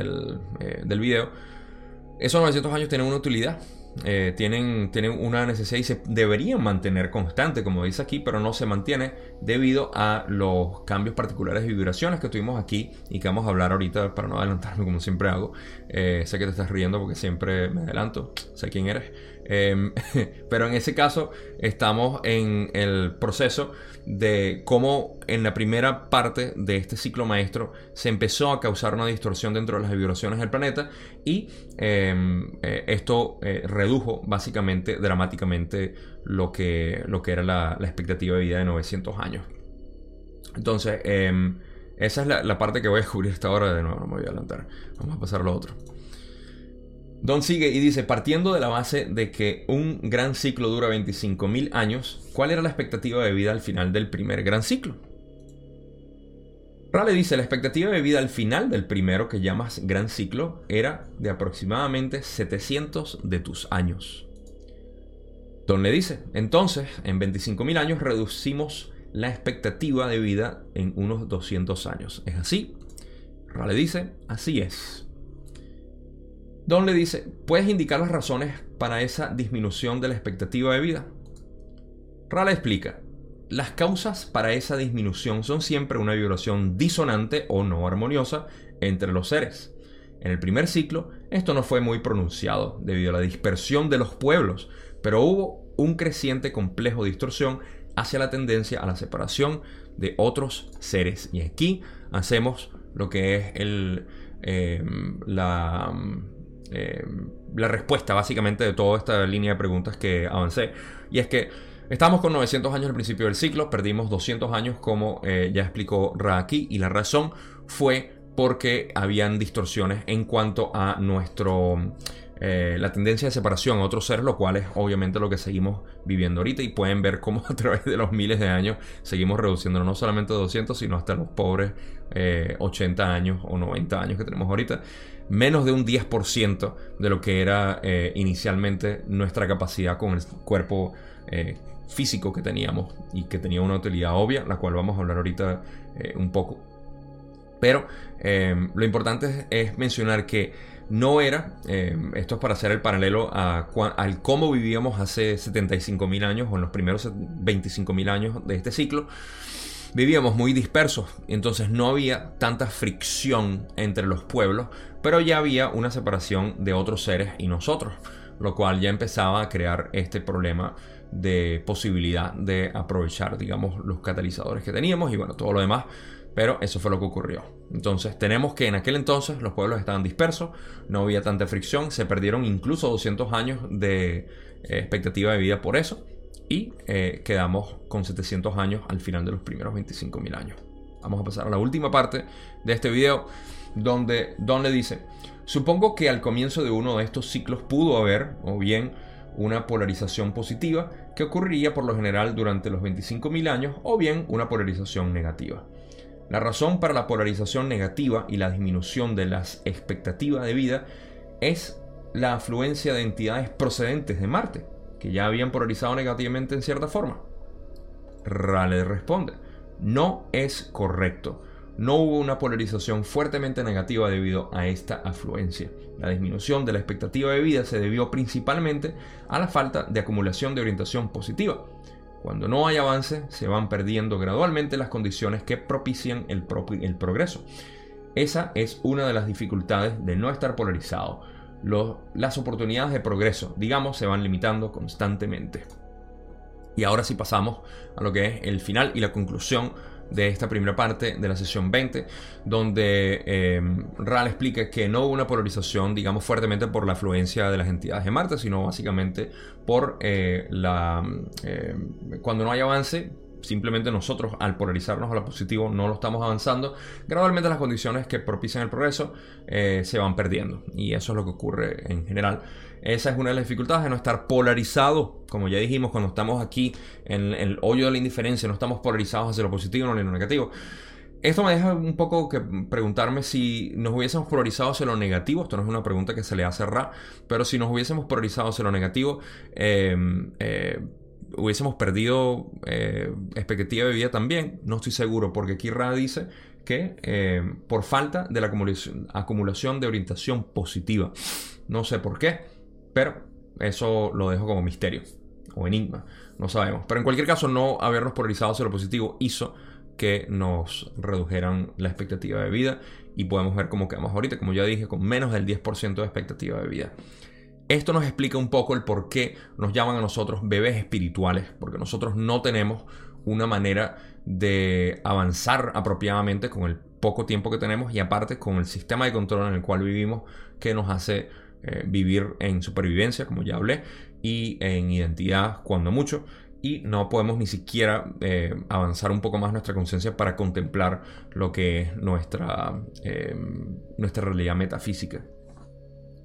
del video, esos 900 años tienen una utilidad eh, tienen, una necesidad y se deberían mantener constante, como dice aquí, pero no se mantiene debido a los cambios particulares y vibraciones que tuvimos aquí y que vamos a hablar ahorita para no adelantarme como siempre hago. Eh, sé que te estás riendo porque siempre me adelanto, sé quién eres. Em, *laughs* pero en ese caso estamos en el proceso de cómo en la primera parte de este ciclo maestro se empezó a causar una distorsión dentro de las vibraciones del planeta y em, eh, esto eh, redujo básicamente dramáticamente lo que, lo que era la, expectativa de vida de 900 años. Entonces, em, esa es la, parte que voy a descubrir esta hora. De nuevo, no me voy a adelantar. Vamos a pasar a lo otro. Don sigue y dice, partiendo de la base de que un gran ciclo dura 25.000 años, ¿cuál era la expectativa de vida al final del primer gran ciclo? Rale dice, la expectativa de vida al final del primero que llamas gran ciclo era de aproximadamente 700 de tus años. Don le dice, entonces, en 25.000 años reducimos la expectativa de vida en unos 200 años. ¿Es así? Rale dice, así es. Don le dice, ¿puedes indicar las razones para esa disminución de la expectativa de vida? Rale explica, las causas para esa disminución son siempre una vibración disonante o no armoniosa entre los seres. En el primer ciclo, esto no fue muy pronunciado debido a la dispersión de los pueblos, pero hubo un creciente complejo de distorsión hacia la tendencia a la separación de otros seres. Y aquí hacemos lo que es el, eh, la, eh, la respuesta básicamente de toda esta línea de preguntas que avancé. Y es que estamos con 900 años al principio del ciclo, perdimos 200 años como eh, ya explicó Ra aquí y la razón fue porque habían distorsiones en cuanto a nuestro... Eh, la tendencia de separación a otros seres, lo cual es obviamente lo que seguimos viviendo ahorita y pueden ver cómo *laughs* a través de los miles de años seguimos reduciendo no solamente 200, sino hasta los pobres 80 años o 90 años que tenemos ahorita menos de un 10% de lo que era eh, inicialmente nuestra capacidad con el cuerpo eh, físico que teníamos y que tenía una utilidad obvia, la cual vamos a hablar ahorita eh, un poco. Pero lo importante es, mencionar que no era, esto es para hacer el paralelo al cómo vivíamos hace 75.000 años o en los primeros 25.000 años de este ciclo, vivíamos muy dispersos, entonces no había tanta fricción entre los pueblos, pero ya había una separación de otros seres y nosotros, lo cual ya empezaba a crear este problema de posibilidad de aprovechar, digamos, los catalizadores que teníamos y bueno, todo lo demás. Pero eso fue lo que ocurrió. Entonces tenemos que en aquel entonces los pueblos estaban dispersos, no había tanta fricción, se perdieron incluso 200 años de eh, expectativa de vida por eso y eh, quedamos con 700 años al final de los primeros 25.000 años. Vamos a pasar a la última parte de este video donde Don le dice, supongo que al comienzo de uno de estos ciclos pudo haber o bien una polarización positiva que ocurriría por lo general durante los 25.000 años o bien una polarización negativa. La razón para la polarización negativa y la disminución de las expectativas de vida es la afluencia de entidades procedentes de Marte, que ya habían polarizado negativamente en cierta forma? Rale responde, no es correcto. No hubo una polarización fuertemente negativa debido a esta afluencia. La disminución de la expectativa de vida se debió principalmente a la falta de acumulación de orientación positiva. Cuando no hay avance, se van perdiendo gradualmente las condiciones que propician el, progreso. Esa es una de las dificultades de no estar polarizado las oportunidades de progreso, digamos, se van limitando constantemente. Y ahora sí pasamos a lo que es el final y la conclusión de esta primera parte de la sesión 20, donde eh, Ral explica que no hubo una polarización, digamos, fuertemente por la afluencia de las entidades de Marte, sino básicamente por eh, la... Eh, cuando no hay avance, simplemente nosotros al polarizarnos a lo positivo no lo estamos avanzando, gradualmente las condiciones que propician el progreso se van perdiendo. Y eso es lo que ocurre en general. Esa es una de las dificultades de no estar polarizado. Como ya dijimos, cuando estamos aquí en el hoyo de la indiferencia, no estamos polarizados hacia lo positivo ni lo negativo. Esto me deja un poco que preguntarme si nos hubiésemos polarizado hacia lo negativo. Esto no es una pregunta que se le hace a Ra, pero si nos hubiésemos polarizado hacia lo negativo, em, eh, hubiésemos perdido eh, expectativa de vida también. No estoy seguro, porque aquí Ra dice que eh, por falta de la acumulación de orientación positiva. No sé por qué. Pero eso lo dejo como misterio o enigma, no sabemos. Pero en cualquier caso, no habernos polarizado hacia lo positivo hizo que nos redujeran la expectativa de vida y podemos ver cómo quedamos ahorita, como ya dije, con menos del 10% de expectativa de vida. Esto nos explica un poco el por qué nos llaman a nosotros bebés espirituales, porque nosotros no tenemos una manera de avanzar apropiadamente con el poco tiempo que tenemos y aparte con el sistema de control en el cual vivimos que nos hace eh, vivir en supervivencia, como ya hablé, y en identidad cuando mucho. Y no podemos ni siquiera eh, avanzar un poco más nuestra conciencia para contemplar lo que es nuestra, em, nuestra realidad metafísica.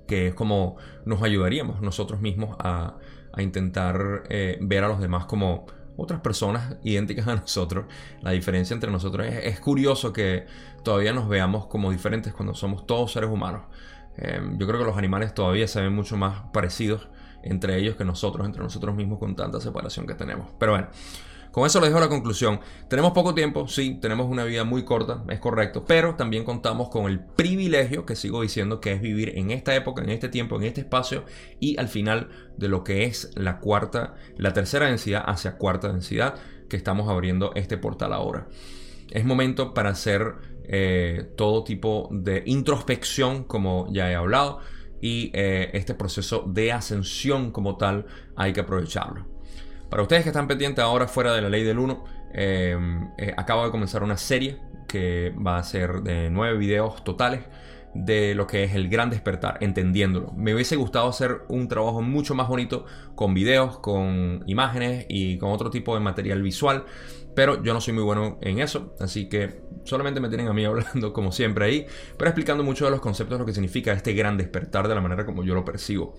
Que es como nos ayudaríamos nosotros mismos a, intentar eh, ver a los demás como otras personas *laughs* idénticas a nosotros. La diferencia entre nosotros es, curioso que todavía nos veamos como diferentes cuando somos todos seres humanos. Em, yo creo que los animales todavía se ven mucho más parecidos entre ellos que nosotros, entre nosotros mismos, con tanta separación que tenemos. Pero bueno, con eso lo dejo la conclusión. Tenemos poco tiempo, sí, tenemos una vida muy corta, es correcto, pero también contamos con el privilegio, que sigo diciendo, que es vivir en esta época, en este tiempo, en este espacio y al final de lo que es la cuarta, la tercera densidad hacia cuarta densidad que estamos abriendo este portal ahora. Es momento para hacer eh, todo tipo de introspección, como ya he hablado, y eh, este proceso de ascensión como tal hay que aprovecharlo. Para ustedes que están pendientes ahora fuera de la ley del 1, eh, acabo de comenzar una serie que va a ser de nueve videos totales de lo que es el gran despertar, entendiéndolo. Me hubiese gustado hacer un trabajo mucho más bonito con videos, con imágenes y con otro tipo de material visual, pero yo no soy muy bueno en eso, así que solamente me tienen a mí *laughs* hablando como siempre ahí, pero explicando mucho de los conceptos, lo que significa este gran despertar de la manera como yo lo percibo.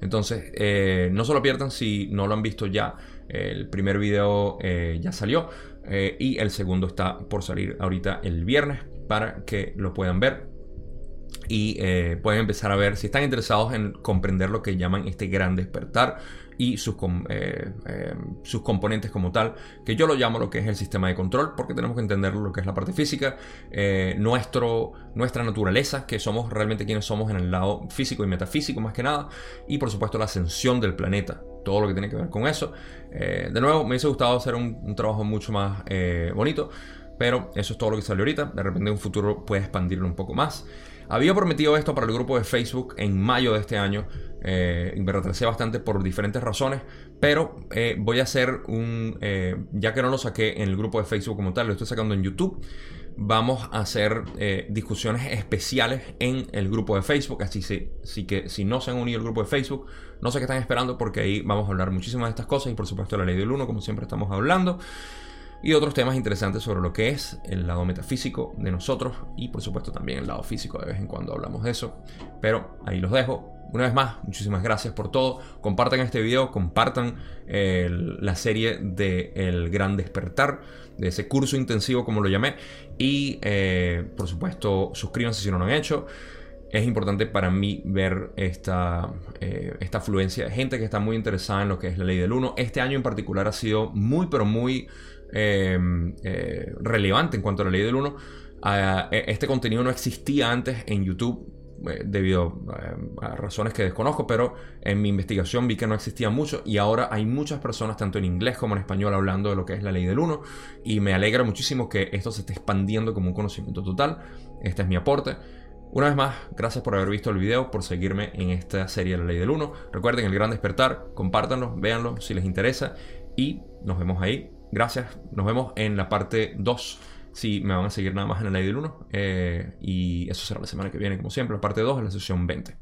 Entonces, eh, no se lo pierdan si no lo han visto ya. El primer video eh, ya salió eh, y el segundo está por salir ahorita el viernes para que lo puedan ver y pueden empezar a ver si están interesados en comprender lo que llaman este gran despertar y sus, eh, eh, sus componentes como tal, que yo lo llamo lo que es el sistema de control, porque tenemos que entender lo que es la parte física, eh, nuestro, nuestra naturaleza, que somos realmente quienes somos en el lado físico y metafísico más que nada, y por supuesto la ascensión del planeta, todo lo que tiene que ver con eso. de nuevo, me hubiese gustado hacer un, un trabajo mucho más bonito, pero eso es todo lo que salió ahorita, de repente en un futuro puede expandirlo un poco más. Había prometido esto para el grupo de Facebook en mayo de este año. Eh, me retrasé bastante por diferentes razones. Pero eh, voy a hacer un. Eh, ya que no lo saqué en el grupo de Facebook como tal, lo estoy sacando en YouTube. Vamos a hacer discusiones especiales en el grupo de Facebook. Así, que si no se han unido al grupo de Facebook, no sé qué están esperando porque ahí vamos a hablar muchísimas de estas cosas y por supuesto la ley del 1, como siempre estamos hablando y otros temas interesantes sobre lo que es el lado metafísico de nosotros y por supuesto también el lado físico, de vez en cuando hablamos de eso. Pero ahí los dejo. Una vez más, muchísimas gracias por todo. Compartan este video, compartan la serie de El Gran Despertar, de ese curso intensivo como lo llamé. Y eh, por supuesto, suscríbanse si no lo han hecho es importante para mí ver esta, eh, esta afluencia de gente que está muy interesada en lo que es la ley del 1. Este año en particular ha sido muy, pero muy Em, eh, relevante en cuanto a la ley del 1. E, este contenido no existía antes en YouTube eh, debido em, a razones que desconozco, pero en mi investigación vi que no existía mucho y ahora hay muchas personas, tanto en inglés como en español, hablando de lo que es la ley del 1 y me alegra muchísimo que esto se esté expandiendo como un conocimiento total. Este es mi aporte. Una vez más, gracias por haber visto el video, por seguirme en esta serie de la ley del 1. Recuerden el gran despertar, compártanlo, véanlo si les interesa y nos vemos ahí gracias. Nos vemos en la parte 2. Si me van a seguir nada más en la ley del 1. y eso será la semana que viene, como siempre. La parte 2 en la sesión 20.